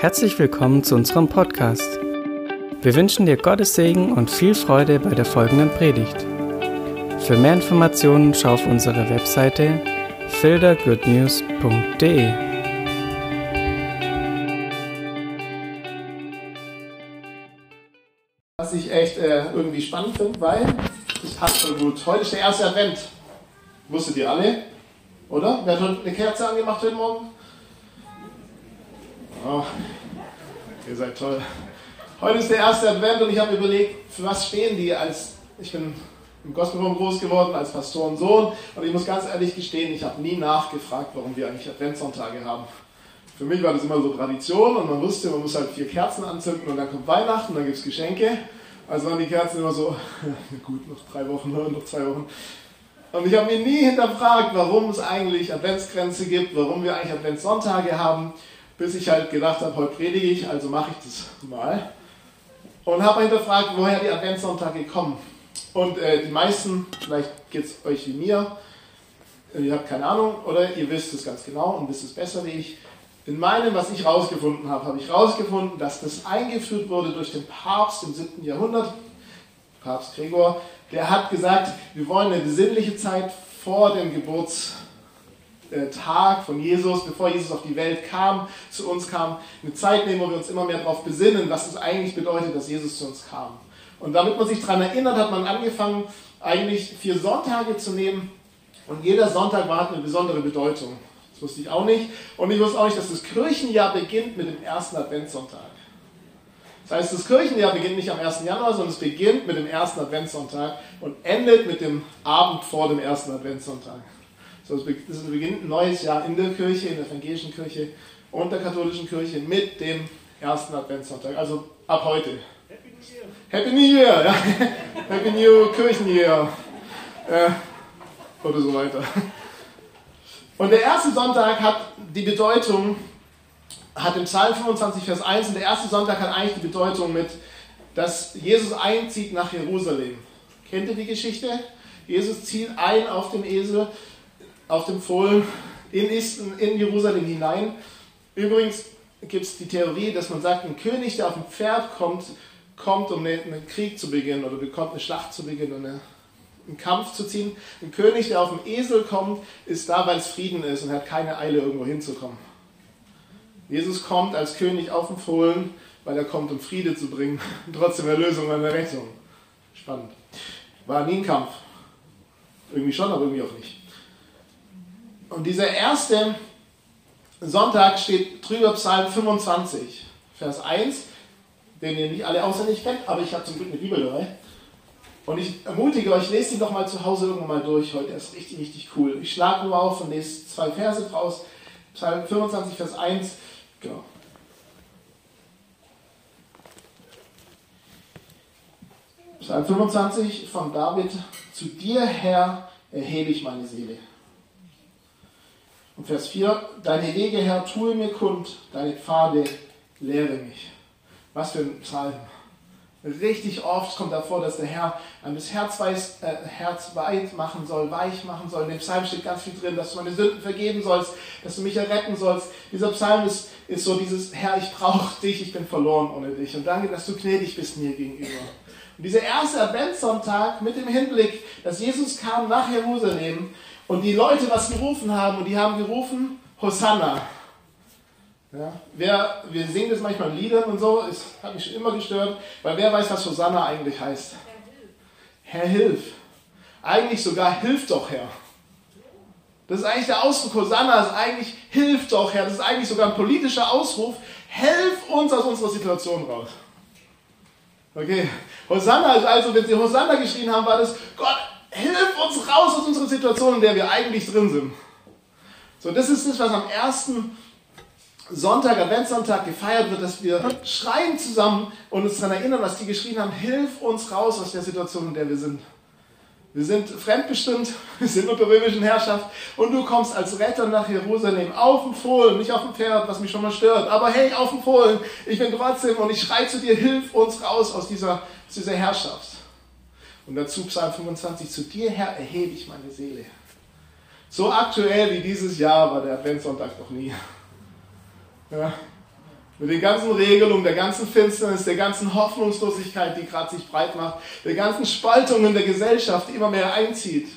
Herzlich willkommen zu unserem Podcast. Wir wünschen dir Gottes Segen und viel Freude bei der folgenden Predigt. Für mehr Informationen schau auf unsere Webseite fildergoodnews.de. Was ich echt äh, irgendwie spannend finde, weil es passt so gut. Heute ist der erste Advent. Wusstet ihr alle? Oder? Wer hat heute eine Kerze angemacht heute Morgen? Oh, ihr seid toll. Heute ist der erste Advent und ich habe überlegt, für was stehen die als, ich bin im Gospelraum groß geworden, als Pastorensohn und ich muss ganz ehrlich gestehen, ich habe nie nachgefragt, warum wir eigentlich Adventssonntage haben. Für mich war das immer so Tradition und man wusste, man muss halt vier Kerzen anzünden und dann kommt Weihnachten, dann gibt es Geschenke. Also waren die Kerzen immer so, gut, noch drei Wochen, noch zwei Wochen. Und ich habe mir nie hinterfragt, warum es eigentlich Adventsgrenze gibt, warum wir eigentlich Adventssonntage haben bis ich halt gedacht habe, heute predige ich, also mache ich das mal. Und habe hinterfragt, woher die Adventssonntage kommen. Und äh, die meisten, vielleicht geht es euch wie mir, äh, ihr habt keine Ahnung oder ihr wisst es ganz genau und wisst es besser wie ich. In meinem, was ich rausgefunden habe, habe ich rausgefunden, dass das eingeführt wurde durch den Papst im 7. Jahrhundert, Papst Gregor, der hat gesagt, wir wollen eine besinnliche Zeit vor dem Geburts Tag von Jesus, bevor Jesus auf die Welt kam, zu uns kam, eine Zeit nehmen, wo wir uns immer mehr darauf besinnen, was es eigentlich bedeutet, dass Jesus zu uns kam. Und damit man sich daran erinnert, hat man angefangen, eigentlich vier Sonntage zu nehmen. Und jeder Sonntag war, eine besondere Bedeutung. Das wusste ich auch nicht. Und ich wusste auch nicht, dass das Kirchenjahr beginnt mit dem ersten Adventssonntag. Das heißt, das Kirchenjahr beginnt nicht am 1. Januar, sondern es beginnt mit dem ersten Adventssonntag und endet mit dem Abend vor dem ersten Adventssonntag. So, es beginnt ein neues Jahr in der Kirche, in der evangelischen Kirche und der katholischen Kirche mit dem ersten Adventssonntag, also ab heute. Happy New Year! Happy New Year! Ja. Happy New Kirchenjahr! Äh, oder so weiter. Und der erste Sonntag hat die Bedeutung, hat im Psalm 25, Vers 1, und der erste Sonntag hat eigentlich die Bedeutung mit, dass Jesus einzieht nach Jerusalem. Kennt ihr die Geschichte? Jesus zieht ein auf dem Esel auf dem Fohlen in, in Jerusalem hinein. Übrigens gibt es die Theorie, dass man sagt, ein König, der auf dem Pferd kommt, kommt, um einen Krieg zu beginnen oder bekommt eine Schlacht zu beginnen, eine, einen Kampf zu ziehen. Ein König, der auf dem Esel kommt, ist da, weil es Frieden ist und hat keine Eile, irgendwo hinzukommen. Jesus kommt als König auf dem Fohlen, weil er kommt, um Friede zu bringen und trotzdem Erlösung und Rettung. Spannend. War nie ein Kampf. Irgendwie schon, aber irgendwie auch nicht. Und dieser erste Sonntag steht drüber Psalm 25, Vers 1, den ihr nicht alle auswendig kennt, aber ich habe zum Glück eine Bibel dabei. Und ich ermutige euch, lest ihn doch mal zu Hause irgendwann mal durch heute. Er ist richtig, richtig cool. Ich schlage nur auf und lese zwei Verse draus. Psalm 25, Vers 1. Genau. Psalm 25 von David. Zu dir, Herr, erhebe ich meine Seele. Und Vers 4, deine Wege, Herr, tue mir kund, deine Pfade lehre mich. Was für ein Psalm. Richtig oft kommt davor, dass der Herr einem das Herz, weiß, äh, Herz weit machen soll, weich machen soll. In dem Psalm steht ganz viel drin, dass du meine Sünden vergeben sollst, dass du mich erretten sollst. Dieser Psalm ist, ist so dieses, Herr, ich brauche dich, ich bin verloren ohne dich. Und danke, dass du gnädig bist mir gegenüber. Und dieser erste Adventssonntag mit dem Hinblick, dass Jesus kam nach Jerusalem und die Leute was gerufen haben, und die haben gerufen, Hosanna. Ja, wer, wir singen das manchmal in Liedern und so, es hat mich schon immer gestört, weil wer weiß, was Hosanna eigentlich heißt? Herr, hilf. Eigentlich sogar, hilf doch, Herr. Das ist eigentlich der Ausdruck Hosanna, ist eigentlich, hilf doch, Herr. Das ist eigentlich sogar ein politischer Ausruf, helf uns aus unserer Situation raus. Okay, Hosanna ist also, wenn sie Hosanna geschrien haben, war das, Gott, hilf uns raus aus unserer Situation, in der wir eigentlich drin sind. So, das ist das, was am ersten Sonntag, Adventssonntag gefeiert wird, dass wir schreien zusammen und uns daran erinnern, was die geschrien haben, hilf uns raus aus der Situation, in der wir sind. Wir sind fremdbestimmt, wir sind unter römischen Herrschaft und du kommst als Retter nach Jerusalem auf dem Fohlen, nicht auf dem Pferd, was mich schon mal stört, aber hey, auf dem Fohlen, ich bin trotzdem und ich schreie zu dir, hilf uns raus aus dieser, aus dieser Herrschaft. Und dazu Psalm 25, zu dir, Herr, erhebe ich meine Seele. So aktuell wie dieses Jahr war der Adventssonntag noch nie. Ja. Mit den ganzen Regelungen, der ganzen Finsternis, der ganzen Hoffnungslosigkeit, die gerade sich breit macht, der ganzen Spaltungen der Gesellschaft, die immer mehr einzieht.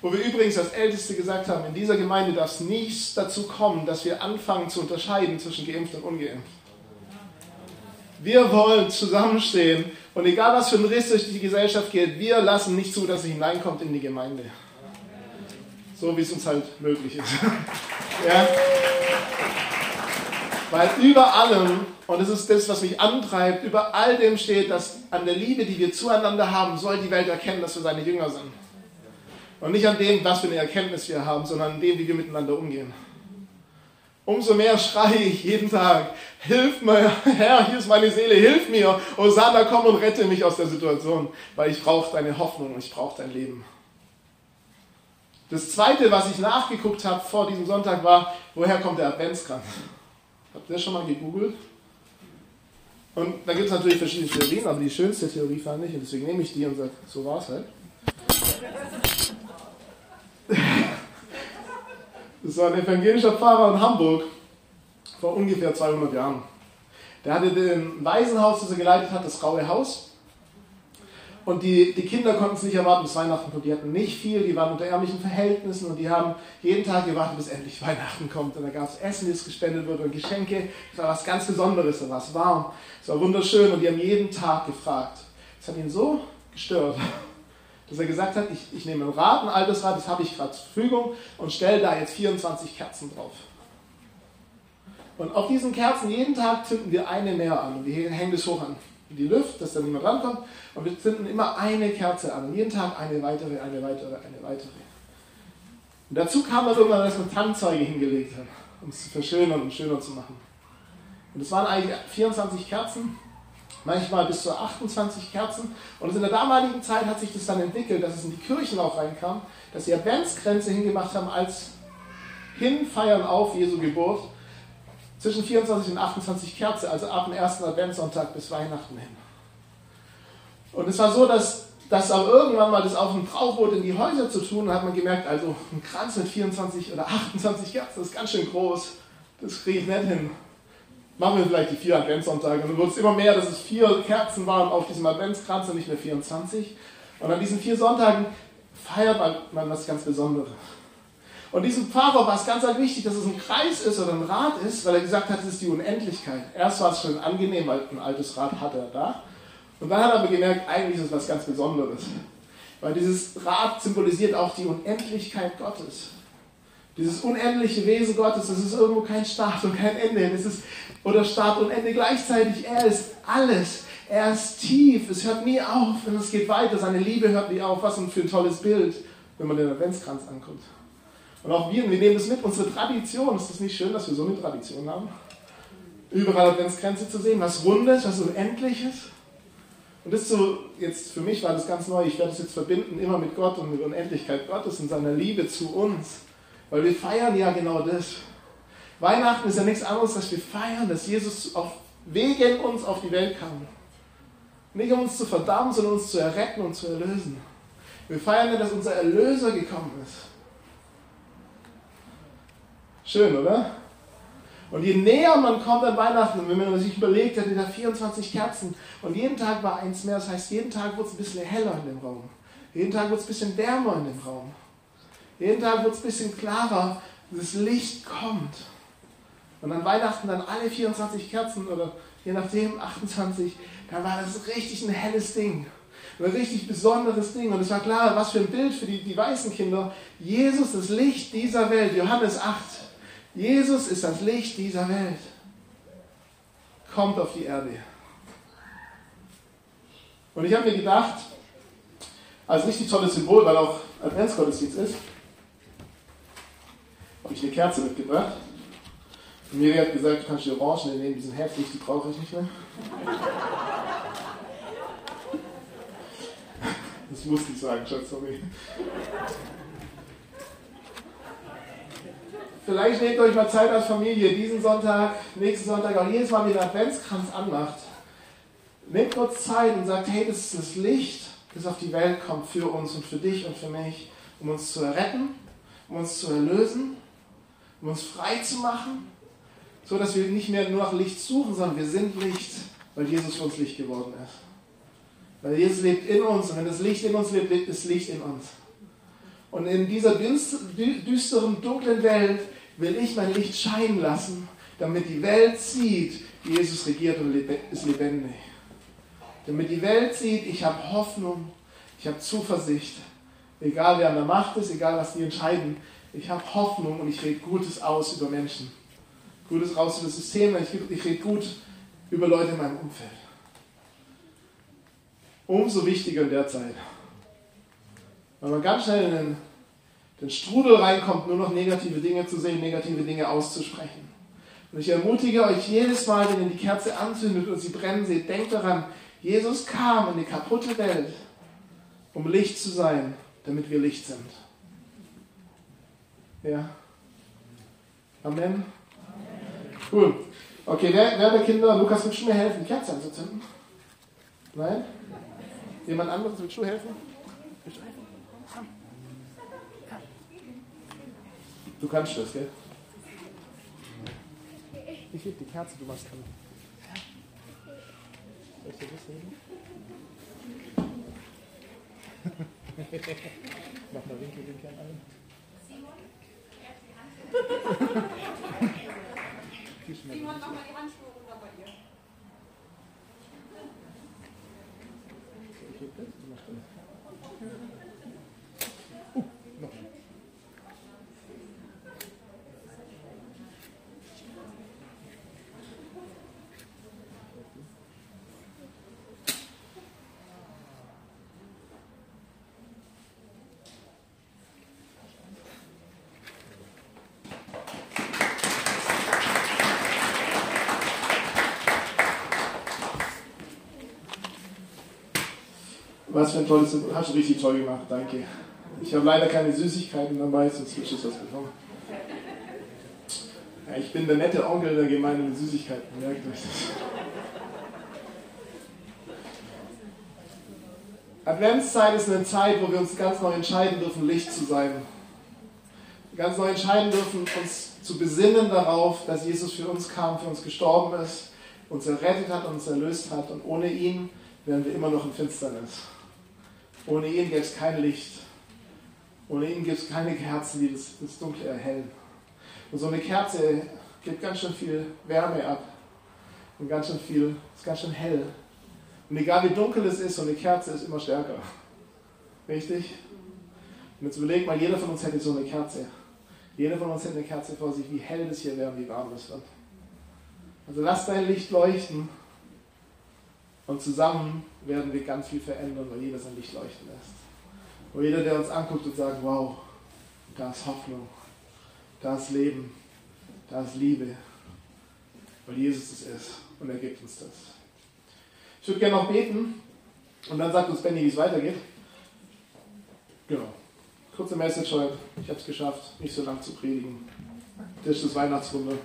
Wo wir übrigens als Älteste gesagt haben, in dieser Gemeinde darf es nichts dazu kommen, dass wir anfangen zu unterscheiden zwischen geimpft und ungeimpft. Wir wollen zusammenstehen und egal was für ein Riss durch die Gesellschaft geht, wir lassen nicht zu, dass es hineinkommt in die Gemeinde. So wie es uns halt möglich ist. ja? Weil über allem, und das ist das, was mich antreibt, über all dem steht, dass an der Liebe, die wir zueinander haben, soll die Welt erkennen, dass wir seine Jünger sind. Und nicht an dem, was für eine Erkenntnis wir haben, sondern an dem, wie wir miteinander umgehen. Umso mehr schreie ich jeden Tag, hilf mir, Herr, hier ist meine Seele, hilf mir. Hosanna, komm und rette mich aus der Situation, weil ich brauche deine Hoffnung und ich brauche dein Leben. Das zweite, was ich nachgeguckt habe vor diesem Sonntag, war, woher kommt der Adventskranz? Habt ihr das schon mal gegoogelt? Und da gibt es natürlich verschiedene Theorien, aber die schönste Theorie fand ich, und deswegen nehme ich die und sage, so war es halt. Das war ein evangelischer Pfarrer in Hamburg vor ungefähr 200 Jahren. Der hatte ein Waisenhaus, das er geleitet hat, das Graue Haus. Und die, die Kinder konnten es nicht erwarten, bis Weihnachten kommt. Die hatten nicht viel, die waren unter ärmlichen Verhältnissen und die haben jeden Tag gewartet, bis endlich Weihnachten kommt. Und da gab es Essen, das gespendet wurde und Geschenke. Es war was ganz Besonderes, es war warm, es war wunderschön und die haben jeden Tag gefragt. Das hat ihn so gestört, dass er gesagt hat, ich, ich nehme ein Rad, ein altes Rad, das habe ich gerade zur Verfügung und stelle da jetzt 24 Kerzen drauf. Und auf diesen Kerzen jeden Tag zünden wir eine mehr an und wir hängen das hoch an die Luft, dass da niemand rankommt und wir zünden immer eine Kerze an und jeden Tag eine weitere, eine weitere, eine weitere. Und dazu kam dann irgendwann, dass man Tannenzeuge hingelegt hat, um es zu verschönern und schöner zu machen. Und es waren eigentlich 24 Kerzen manchmal bis zu 28 Kerzen. Und in der damaligen Zeit hat sich das dann entwickelt, dass es in die Kirchen auch reinkam, dass sie Adventsgrenze hingemacht haben als Hinfeiern auf Jesu Geburt zwischen 24 und 28 Kerzen, also ab dem ersten Adventssonntag bis Weihnachten hin. Und es war so, dass das auch irgendwann mal das auf dem Trauboot in die Häuser zu tun, hat man gemerkt, also ein Kranz mit 24 oder 28 Kerzen, das ist ganz schön groß, das kriege ich nicht hin machen wir vielleicht die vier Adventssonntage. Und dann wurde es immer mehr, dass es vier Kerzen waren auf diesem Adventskranz und nicht mehr 24. Und an diesen vier Sonntagen feiert man was ganz Besonderes. Und diesem Pfarrer war es ganz wichtig, dass es ein Kreis ist oder ein Rad ist, weil er gesagt hat, es ist die Unendlichkeit. Erst war es schon angenehm, weil ein altes Rad hatte er da. Und dann hat er aber gemerkt, eigentlich ist es was ganz Besonderes. Weil dieses Rad symbolisiert auch die Unendlichkeit Gottes. Dieses unendliche Wesen Gottes, das ist irgendwo kein Start und kein Ende. Das ist, oder Start und Ende gleichzeitig. Er ist alles. Er ist tief. Es hört nie auf und es geht weiter. Seine Liebe hört nie auf. Was für ein tolles Bild, wenn man den Adventskranz anguckt. Und auch wir, wir nehmen das mit, unsere Tradition. Ist das nicht schön, dass wir so eine Tradition haben? Überall Adventskränze zu sehen, was Rundes, was Unendliches. Und das so, jetzt für mich war das ganz neu. Ich werde es jetzt verbinden immer mit Gott und mit Unendlichkeit Gottes und seiner Liebe zu uns. Weil wir feiern ja genau das. Weihnachten ist ja nichts anderes, als wir feiern, dass Jesus auf, wegen uns auf die Welt kam. Nicht um uns zu verdammen, sondern uns zu erretten und zu erlösen. Wir feiern ja, dass unser Erlöser gekommen ist. Schön, oder? Und je näher man kommt an Weihnachten, wenn man sich überlegt, hat da 24 Kerzen und jeden Tag war eins mehr, das heißt, jeden Tag wurde es ein bisschen heller in dem Raum. Jeden Tag wurde es ein bisschen wärmer in dem Raum. Jeden Tag wird es ein bisschen klarer, das Licht kommt. Und an Weihnachten dann alle 24 Kerzen oder je nachdem 28, dann war das richtig ein helles Ding. Ein richtig besonderes Ding. Und es war klar, was für ein Bild für die, die weißen Kinder. Jesus, das Licht dieser Welt. Johannes 8. Jesus ist das Licht dieser Welt. Kommt auf die Erde. Und ich habe mir gedacht, als richtig tolles Symbol, weil auch Adventsgottesdienst ist, habe ich eine Kerze mitgebracht. Und Miri hat gesagt, du kannst die Orangen nehmen, die sind heftig, die brauche ich nicht mehr. Das musste ich sagen, Schatz, sorry. Vielleicht nehmt euch mal Zeit als Familie, diesen Sonntag, nächsten Sonntag, auch jedes Mal, wenn ihr Adventskranz anmacht. Nehmt kurz Zeit und sagt, hey, das ist das Licht, das auf die Welt kommt für uns und für dich und für mich, um uns zu retten, um uns zu erlösen um uns frei zu machen, So dass wir nicht mehr nur nach Licht suchen, sondern wir sind Licht, weil Jesus für uns Licht geworden ist. Weil Jesus lebt in uns und wenn das Licht in uns lebt, lebt das Licht in uns. Und in dieser düsteren, dunklen Welt will ich mein Licht scheinen lassen, damit die Welt sieht, Jesus regiert und ist lebendig. Damit die Welt sieht, ich habe Hoffnung, ich habe Zuversicht. Egal wer an der Macht ist, egal was die entscheiden, ich habe Hoffnung und ich rede Gutes aus über Menschen. Gutes raus über das System, ich, ich rede gut über Leute in meinem Umfeld. Umso wichtiger in der Zeit. Weil man ganz schnell in den, den Strudel reinkommt, nur noch negative Dinge zu sehen, negative Dinge auszusprechen. Und ich ermutige euch jedes Mal, wenn ihr die Kerze anzündet und sie brennen seht, denkt daran, Jesus kam in die kaputte Welt, um Licht zu sein, damit wir Licht sind. Ja. Amen. Cool. Okay, wer, wer der Kinder, Lukas, willst du mir helfen, Kerze anzuzünden? Nein? Jemand anderes, willst du helfen? Willst du helfen? Komm. Du kannst das, gell? Ich heb die Kerze, du machst kann. Soll ich dir das heben? Mach mal Winkel den Kern ein. Simon, er hat die Handschuhe. Simon, mach mal die Handschuhe Was für ein tolles, hast du richtig toll gemacht, danke. Ich habe leider keine Süßigkeiten dabei, sonst hätte ich was bekommen. Ja, ich bin der nette Onkel der Gemeinde mit Süßigkeiten, merkt euch das. Adventszeit ist eine Zeit, wo wir uns ganz neu entscheiden dürfen, Licht zu sein. Ganz neu entscheiden dürfen, uns zu besinnen darauf, dass Jesus für uns kam, für uns gestorben ist, uns errettet hat, uns erlöst hat und ohne ihn wären wir immer noch in Finsternis. Ohne ihn gäbe es kein Licht. Ohne ihn gibt es keine Kerzen, die das, das Dunkle erhellen. Und so eine Kerze gibt ganz schön viel Wärme ab. Und ganz schön viel, ist ganz schön hell. Und egal wie dunkel es ist, so eine Kerze ist immer stärker. Richtig? Und jetzt überleg mal, jeder von uns hätte so eine Kerze. Jeder von uns hätte eine Kerze vor sich, wie hell das hier wäre und wie warm das wird. Also lass dein Licht leuchten und zusammen werden wir ganz viel verändern, weil jeder sein Licht leuchten lässt. Und jeder, der uns anguckt und sagt, wow, da ist Hoffnung, da ist Leben, da ist Liebe, weil Jesus es ist und er gibt uns das. Ich würde gerne noch beten und dann sagt uns Benny, wie es weitergeht. Genau. Kurze Message heute. Ich habe es geschafft, nicht so lang zu predigen. Das ist das Weihnachtswunder.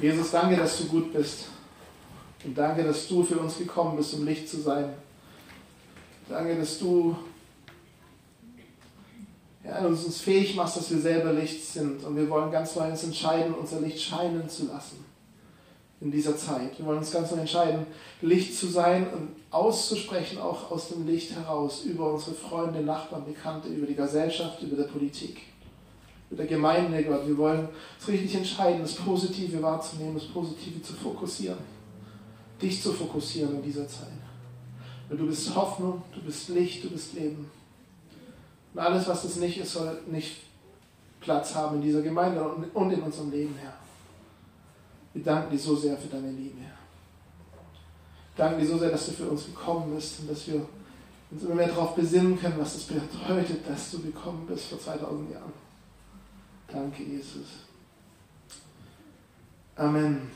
Jesus, danke, dass du gut bist. Und danke, dass du für uns gekommen bist, um Licht zu sein. Danke, dass du ja, uns fähig machst, dass wir selber Licht sind. Und wir wollen ganz neu uns entscheiden, unser Licht scheinen zu lassen in dieser Zeit. Wir wollen uns ganz neu entscheiden, Licht zu sein und auszusprechen, auch aus dem Licht heraus, über unsere Freunde, Nachbarn, Bekannte, über die Gesellschaft, über die Politik mit der Gemeinde, Gott. Wir wollen uns richtig entscheiden, das Positive wahrzunehmen, das Positive zu fokussieren. Dich zu fokussieren in dieser Zeit. Weil du bist Hoffnung, du bist Licht, du bist Leben. Und alles, was das nicht ist, soll nicht Platz haben in dieser Gemeinde und in unserem Leben, Herr. Wir danken dir so sehr für deine Liebe, Herr. Wir danken dir so sehr, dass du für uns gekommen bist und dass wir uns immer mehr darauf besinnen können, was es bedeutet, dass du gekommen bist vor 2000 Jahren. Danke, Jesus. Amen.